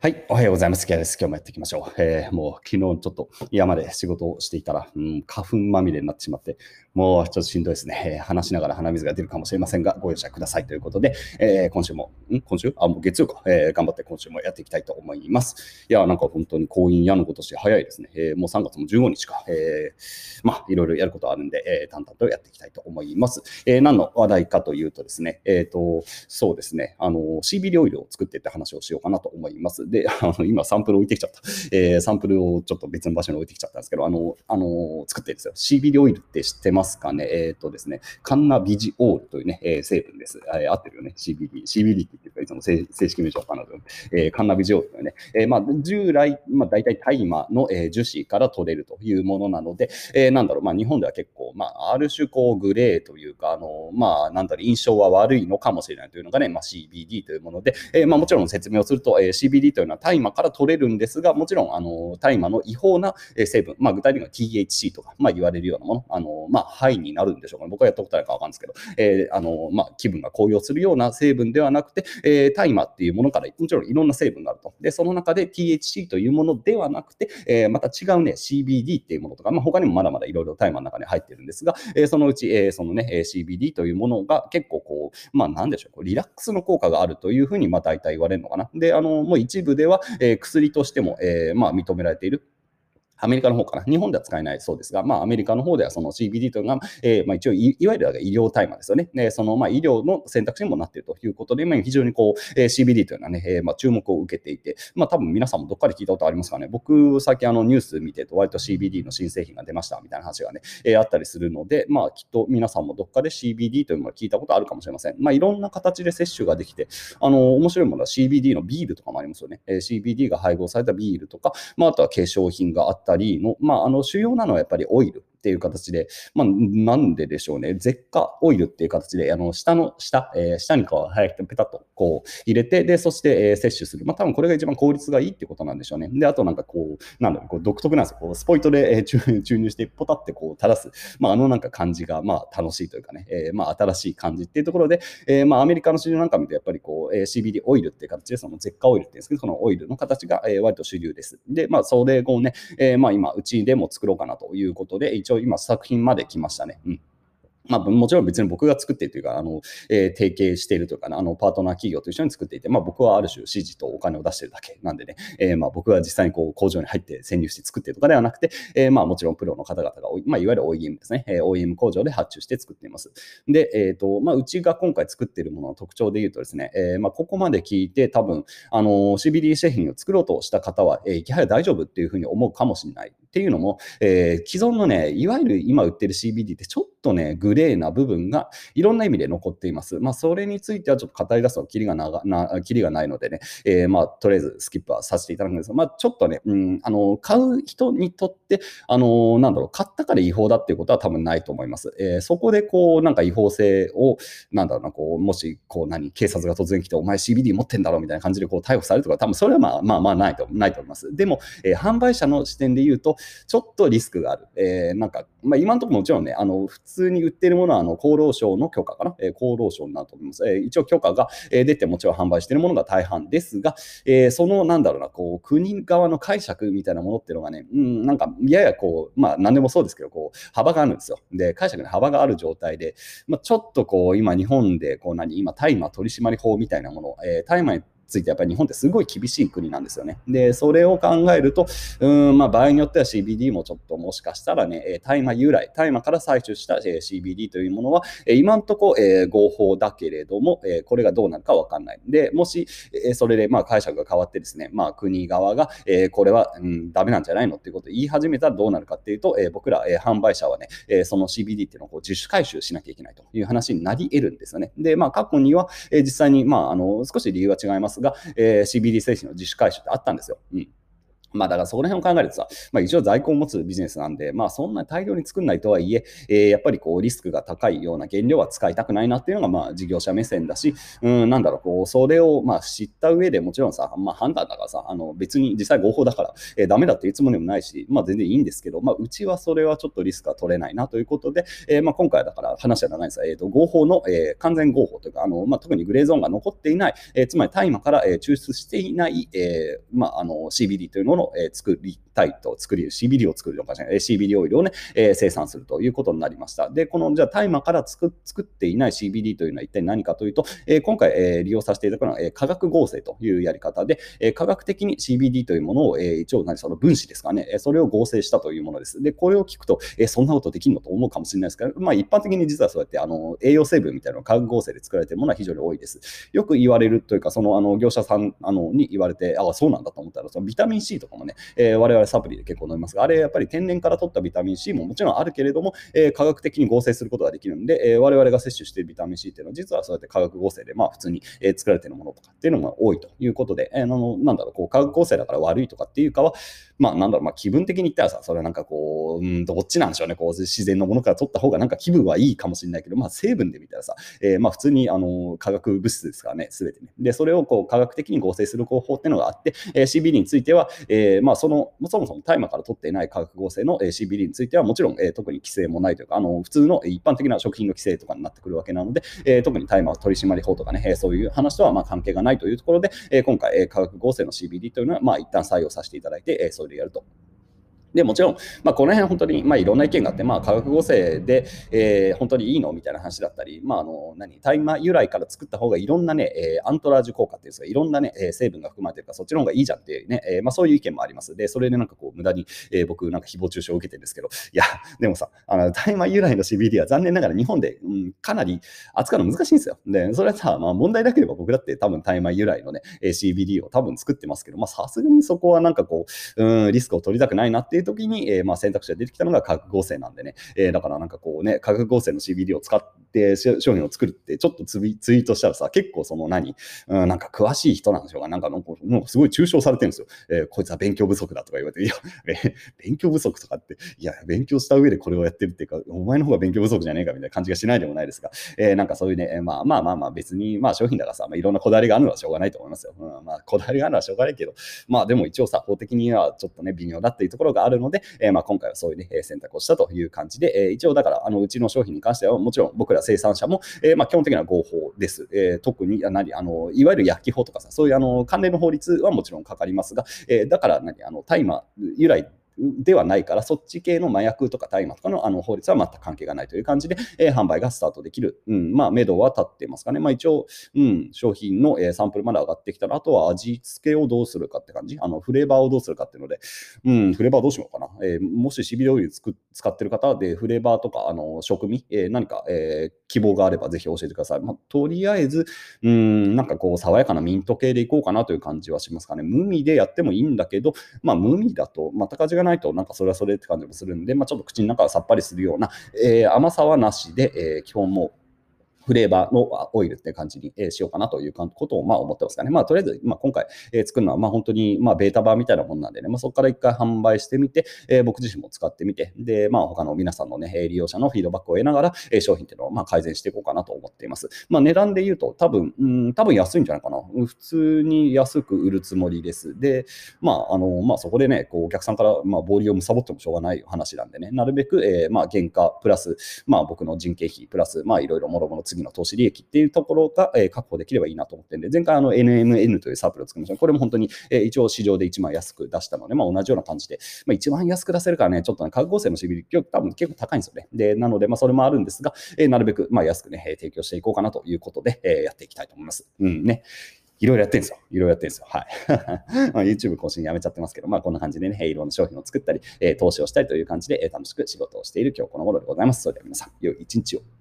はい。おはようございます。キャです。今日もやっていきましょう。えー、もう昨日ちょっと山で仕事をしていたら、うん、花粉まみれになってしまって、もうちょっとしんどいですね。えー、話しながら鼻水が出るかもしれませんが、ご容赦くださいということで、えー、今週も、ん？今週？あ、もう月曜か、えー。頑張って今週もやっていきたいと思います。いや、なんか本当に婚姻やのことし早いですね。えー、もう3月も15日か。えー、まあ、いろいろやることあるんで、えー、淡々とやっていきたいと思います。えー、何の話題かというとですね、えっ、ー、と、そうですね、あの、CBD オイルを作ってって話をしようかなと思います。で、あの、今、サンプル置いてきちゃった。えー、サンプルをちょっと別の場所に置いてきちゃったんですけど、あの、あの作ってるんですよ。CBD オイルって知ってますかね？えっ、ー、とですね、カンナビジオールというね、えー、成分です。えー、合ってるよね。CBD。CBD って言ってるか、いつも正式名称かなと。えー、カンナビジオールというね、えー、まあ、従来、まあ、大体大麻の、えー、樹脂から取れるというものなので、えー、なんだろう、まあ、日本では結構、まあ、ある種、こう、グレーというか、あの、まあ、なんだろう、印象は悪いのかもしれないというのがね、まあ、CBD というもので、えー、まあ、もちろん説明をすると、えー、CBD というのは大麻から取れるんですが、もちろん、あの、大麻の違法な成分、まあ、具体的には THC とか、まあ、言われるようなもの、あの、まあ、ハイになるんでしょうかね。僕はやったことないかわかんないですけど、えー、あの、まあ、気分が高揚するような成分ではなくて、えー、大麻っていうものから、もちろんいろんな成分があると。で、その中で THC というものではなくて、えー、また違うね、CBD っていうものとか、まあ、他にもまだまだいろいろ大麻の中に入ってるんですが、えー、そのうち、えー、そのね、CBD というものが結構こう、まあ、なんでしょう、リラックスの効果があるというふうに、まあ、大体言われるのかな。で、あの、もう一部では、えー、薬としても、えー、まあ、認められている。アメリカの方かな。日本では使えないそうですが、まあ、アメリカの方ではその CBD というのが、えー、まあ、一応い、いわゆる医療大麻ですよね。でその、まあ、医療の選択肢にもなっているということで、まあ、非常にこう、えー、CBD というのはね、えー、まあ、注目を受けていて、まあ、多分皆さんもどっかで聞いたことありますかね。僕、最近あのニュース見てると、割と CBD の新製品が出ましたみたいな話がね、えー、あったりするので、まあ、きっと皆さんもどっかで CBD というのを聞いたことあるかもしれません。まあ、いろんな形で摂取ができて、あの、面白いものは CBD のビールとかもありますよね。えー、CBD が配合されたビールとか、まあ、あとは化粧品があったたりも、まあ、あの主要なのはやっぱりオイル。っていう形で、まあ、なんででしょうね。絶化オイルっていう形で、あの、下の下、えー、下にこう、早くペタッとこう入れて、で、そして、えー、摂取する。まあ、多分これが一番効率がいいってことなんでしょうね。で、あとなんかこう、なんだろう、こう独特なんですよ。こうスポイトで、えー、注入して、ポタってこう垂らす。まあ、あのなんか感じが、まあ、楽しいというかね、えー、まあ、新しい感じっていうところで、えー、まあ、アメリカの市場なんか見ると、やっぱりこう、えー、CBD オイルっていう形で、その絶化オイルっていうんですけど、そのオイルの形が、えー、割と主流です。で、まあ、それをね、えー、まあ、今、うちでも作ろうかなということで、一応今、作品まで来ましたね。うんまあ、もちろん別に僕が作っているというか、あの、えー、提携しているというか、ねあの、パートナー企業と一緒に作っていて、まあ、僕はある種指示とお金を出しているだけなんでね、えー、まあ、僕は実際にこう、工場に入って潜入して作っているとかではなくて、えー、まあ、もちろんプロの方々が、まあ、いわゆる OEM ですね、えー、OEM 工場で発注して作っています。で、えっ、ー、と、まあ、うちが今回作っているものの特徴で言うとですね、えー、まあ、ここまで聞いて多分、あの、CBD 製品を作ろうとした方は、えー、やはり大丈夫っていうふうに思うかもしれない。っていうのも、えー、既存のね、いわゆる今売ってる CBD ってちょっととね、グレーな部分がいろんな意味で残っています。まあ、それについてはちょっと語り出すとキリがななキリがないのでね、えー、まあ、とりあえずスキップはさせていただくんですが、まあ、ちょっとね、うん、あの、買う人にとって、あの、なんだろう、買ったから違法だっていうことは多分ないと思います。えー、そこでこう、なんか違法性を、なんだろうな、こう、もし、こう、何、警察が突然来て、お前 CBD 持ってんだろうみたいな感じでこう逮捕されるとか、多分それはまあまあまあないとないと思います。でも、えー、販売者の視点で言うと、ちょっとリリスクがある。えー、なんか、まあ、今のところもちろんね、あの普通通に売ってるものはあの厚労省の許可かな、え、厚労省になると思います。え、一応許可が出てもちろん販売しているものが大半ですが、え、そのなんだろうな、こう国側の解釈みたいなものっていうのがね、うん、なんかややこう、まあ何でもそうですけど、こう幅があるんですよ。で、解釈に幅がある状態で、まあ、ちょっとこう今日本でこう何、今大麻取締法みたいなもの、え、麻についてやっぱり日本ってすごい厳しい国なんですよね。で、それを考えると、うんまあ、場合によっては CBD もちょっともしかしたらね、大麻由来、大麻から採取した CBD というものは、今んとこ、えー、合法だけれども、えー、これがどうなるかわかんない。で、もし、えー、それでまあ解釈が変わってですね、まあ、国側が、えー、これは、うん、ダメなんじゃないのっていうことを言い始めたらどうなるかっていうと、えー、僕ら、えー、販売者はね、えー、その CBD っていうのをこう自主回収しなきゃいけないという話になり得るんですよね。で、まあ、過去には、えー、実際に、まあ、あの少し理由は違いますが、えー CBD 精神の自主回収ってあったんですよ。うんまあだからそこら辺を考えるとさ、まあ一応在庫を持つビジネスなんで、まあそんな大量に作んないとはいえ、えー、やっぱりこうリスクが高いような原料は使いたくないなっていうのがまあ事業者目線だし、うん、なんだろう、こう、それをまあ知った上でもちろんさ、まあ判断だからさ、あの別に実際合法だから、えー、ダメだっていうつもりもないし、まあ全然いいんですけど、まあうちはそれはちょっとリスクが取れないなということで、えー、まあ今回だから話は長いですが、えー、と合法の、えー、完全合法というか、あのまあ特にグレーゾーンが残っていない、えー、つまり大麻から、えー、抽出していない、えー、まああの CBD というのを、え、作りたいと作り、CBD を作るのかしら、CBD オイルをね、え、生産するということになりました。で、この、じゃあ、大麻から作作っていない CBD というのは一体何かというと、え、今回、え、利用させていただくのは、え、化学合成というやり方で、え、科学的に CBD というものを、え、一応、何、その分子ですかね、それを合成したというものです。で、これを聞くと、え、そんなことできるのと思うかもしれないですけど、まあ、一般的に実はそうやって、あの、栄養成分みたいなのを化学合成で作られているものは非常に多いです。よく言われるというか、その、あの、業者さんあのに言われて、ああ、そうなんだと思ったら、そのビタミン C とかもね、えー、我々サプリで結構飲みますが、あれやっぱり天然から取ったビタミン C ももちろんあるけれども、えー、科学的に合成することができるんで、えー、我々が摂取しているビタミン C っていうのは実はそうやって化学合成で、まあ普通に、え、作られているものとかっていうのが多いということで、えー、あのなんだろう、こう化学合成だから悪いとかっていうかは、まあなんだろう、まあ気分的に言ったらさ、それはなんかこう、うん、どっちなんでしょうね、こう自然のものから取った方がなんか気分はいいかもしれないけど、まあ成分で見たらさ、えー、まあ普通にあの化学物質ですからね、すべてね。で、それをこう科学的に合成する方法っていうのがあって、え、CBD については、えー、まあその、そもそも大麻から取っていない化学合成の CBD についてはもちろん、えー、特に規制もないというか、あの普通の一般的な食品の規制とかになってくるわけなので、えー、特に大麻取締法とかね、えー、そういう話とはまあ関係がないというところで、えー、今回、えー、化学合成の CBD というのは、まあ、一旦採用させていただいて、えー、それでやると。でもちろん、まあ、この辺本当に、まあ、いろんな意見があって、まあ、化学合成で、えー、本当にいいのみたいな話だったり、まあ、あの何大麻由来から作った方がいろんなね、えー、アントラージュ効果っていうんですか、いろんなね、えー、成分が含まれてるから、そっちの方がいいじゃんっていうね、えーまあ、そういう意見もあります。で、それでなんかこう、無駄に、えー、僕、なんか誹謗中傷を受けてるんですけど、いや、でもさ、あの大麻由来の CBD は残念ながら日本で、うん、かなり扱うの難しいんですよ。で、それはさ、まあ、問題なければ僕だって多分大麻由来のね、CBD を多分作ってますけど、まあ、さすがにそこはなんかこう、うん、リスクを取りたくないなっていう時に、えー、まあ、選択肢が出てきたのが化学合成なんでね、えー、だからなんかこうね、化学合成の CBD を使って商品を作るってちょっとツイートしたらさ、結構その何、うん、なんか詳しい人なんでしょうか、なんかもうすごい抽象されてるんですよ。えー、こいつは勉強不足だとか言われて、いや、え、勉強不足とかって、いや、勉強した上でこれをやってるっていうか、お前の方が勉強不足じゃねえかみたいな感じがしないでもないですが、えー、なんかそういうね、まあまあまあまあ別に、まあ商品だからさ、まあ、いろんなこだわりがあるのはしょうがないと思いますよ。うん、まあこだわりがあるのはしょうがないけど、まあでも一応さ、法的にはちょっとね、微妙だっていうところがあるるので、え、まあ今回はそういうね、選択をしたという感じで、え、一応だから、あのうちの商品に関しては、もちろん僕ら生産者も、え、まあ基本的には合法です。え、特に何あの、いわゆる薬機法とかさ、そういうあの関連の法律はもちろんかかりますが、え、だから何あの大麻由来ではないから、そっち系の麻薬とか大麻とかのあの法律は全く関係がないという感じで、えー、販売がスタートできる。うん、まあ、目処は立ってますかね。まあ、一応、うん、商品の、えー、サンプルまで上がってきたら、あとは味付けをどうするかって感じ。あの、フレーバーをどうするかっていうので、うん、フレーバーどうしようかな。えー、もし CBD オイル使ってる方で、フレーバーとか、あの、食味、えー、何か、えー、希望があればぜひ教えてください。まあ、とりあえず、うん、なんかこう、爽やかなミント系でいこうかなという感じはしますかね。無味でやってもいいんだけど、まあ、無味だと、全く味がないないと、なんかそれはそれって感じもするんで、まあ、ちょっと口の中がさっぱりするような、えー、甘さはなしで、えー、基本もうフレーバーのオイルって感じにしようかなということをまあ思ってますかね。まあとりあえず、まあ、今回作るのはまあ本当にまあベータ版みたいなもんなんでね、まあ、そこから一回販売してみて、え僕自身も使ってみて、で、まあ他の皆さんのね、利用者のフィードバックを得ながら、え商品っていうのをまあ改善していこうかなと思っています。まあ値段で言うと多分、うん、多分安いんじゃないかな。普通に安く売るつもりです。で、まああの、まあそこでね、こうお客さんからまあボリュームサボってもしょうがない話なんでね、なるべく、えー、まあ原価プラス、まあ僕の人件費プラス、まあいろいろもろもろ次の投資利益っていうところが、え確保できればいいなと思ってるんで、前回あの NMN というサープルを作りました。これも本当に、え一応市場で1万安く出したので、まあ、同じような感じで、まあ、一番安く出せるからね、ちょっとね、価格合成の CB 今日多分結構高いんですよね。で、なので、まあ、それもあるんですが、えなるべく、まあ、安くね、提供していこうかなということで、えやっていきたいと思います。うんね。いろいろやってるんですよ。いろいろやってるんですよ。はい。YouTube 更新やめちゃってますけど、まあこんな感じでね、いろんな商品を作ったり、え、投資をしたりという感じで、え、楽しく仕事をしている今日この頃でございます。それでは皆さん、良い一日を。